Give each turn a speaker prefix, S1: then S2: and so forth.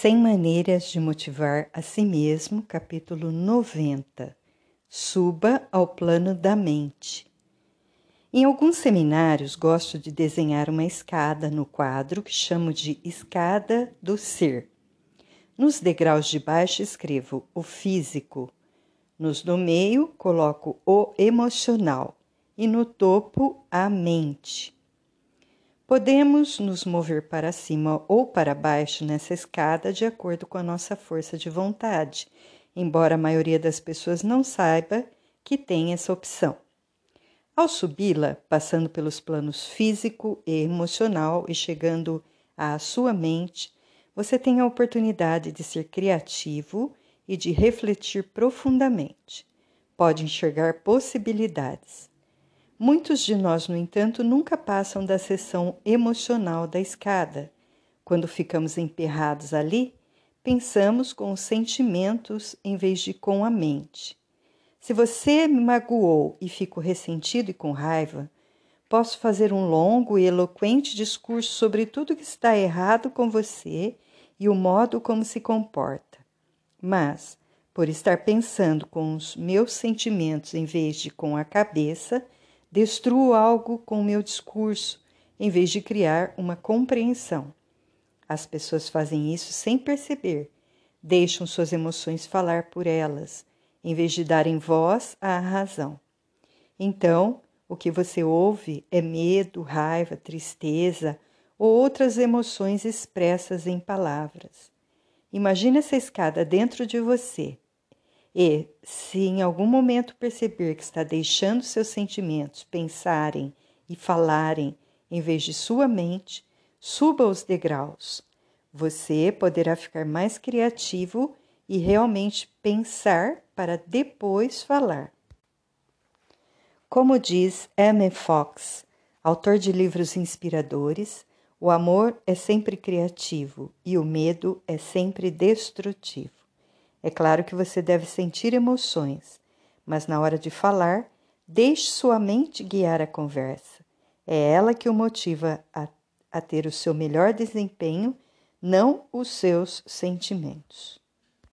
S1: 100 maneiras de motivar a si mesmo, capítulo 90. Suba ao plano da mente. Em alguns seminários gosto de desenhar uma escada no quadro que chamo de escada do ser. Nos degraus de baixo escrevo o físico, nos do meio coloco o emocional e no topo a mente. Podemos nos mover para cima ou para baixo nessa escada de acordo com a nossa força de vontade, embora a maioria das pessoas não saiba que tem essa opção. Ao subi-la, passando pelos planos físico e emocional e chegando à sua mente, você tem a oportunidade de ser criativo e de refletir profundamente. Pode enxergar possibilidades. Muitos de nós, no entanto, nunca passam da seção emocional da escada. Quando ficamos emperrados ali, pensamos com os sentimentos em vez de com a mente. Se você me magoou e fico ressentido e com raiva, posso fazer um longo e eloquente discurso sobre tudo que está errado com você e o modo como se comporta. Mas, por estar pensando com os meus sentimentos em vez de com a cabeça, Destruo algo com o meu discurso, em vez de criar uma compreensão. As pessoas fazem isso sem perceber, deixam suas emoções falar por elas, em vez de darem voz à razão. Então, o que você ouve é medo, raiva, tristeza ou outras emoções expressas em palavras. Imagine essa escada dentro de você e, se em algum momento perceber que está deixando seus sentimentos pensarem e falarem em vez de sua mente, suba os degraus. Você poderá ficar mais criativo e realmente pensar para depois falar. Como diz M. Fox, autor de livros inspiradores, o amor é sempre criativo e o medo é sempre destrutivo. É claro que você deve sentir emoções, mas na hora de falar, deixe sua mente guiar a conversa. É ela que o motiva a, a ter o seu melhor desempenho, não os seus sentimentos.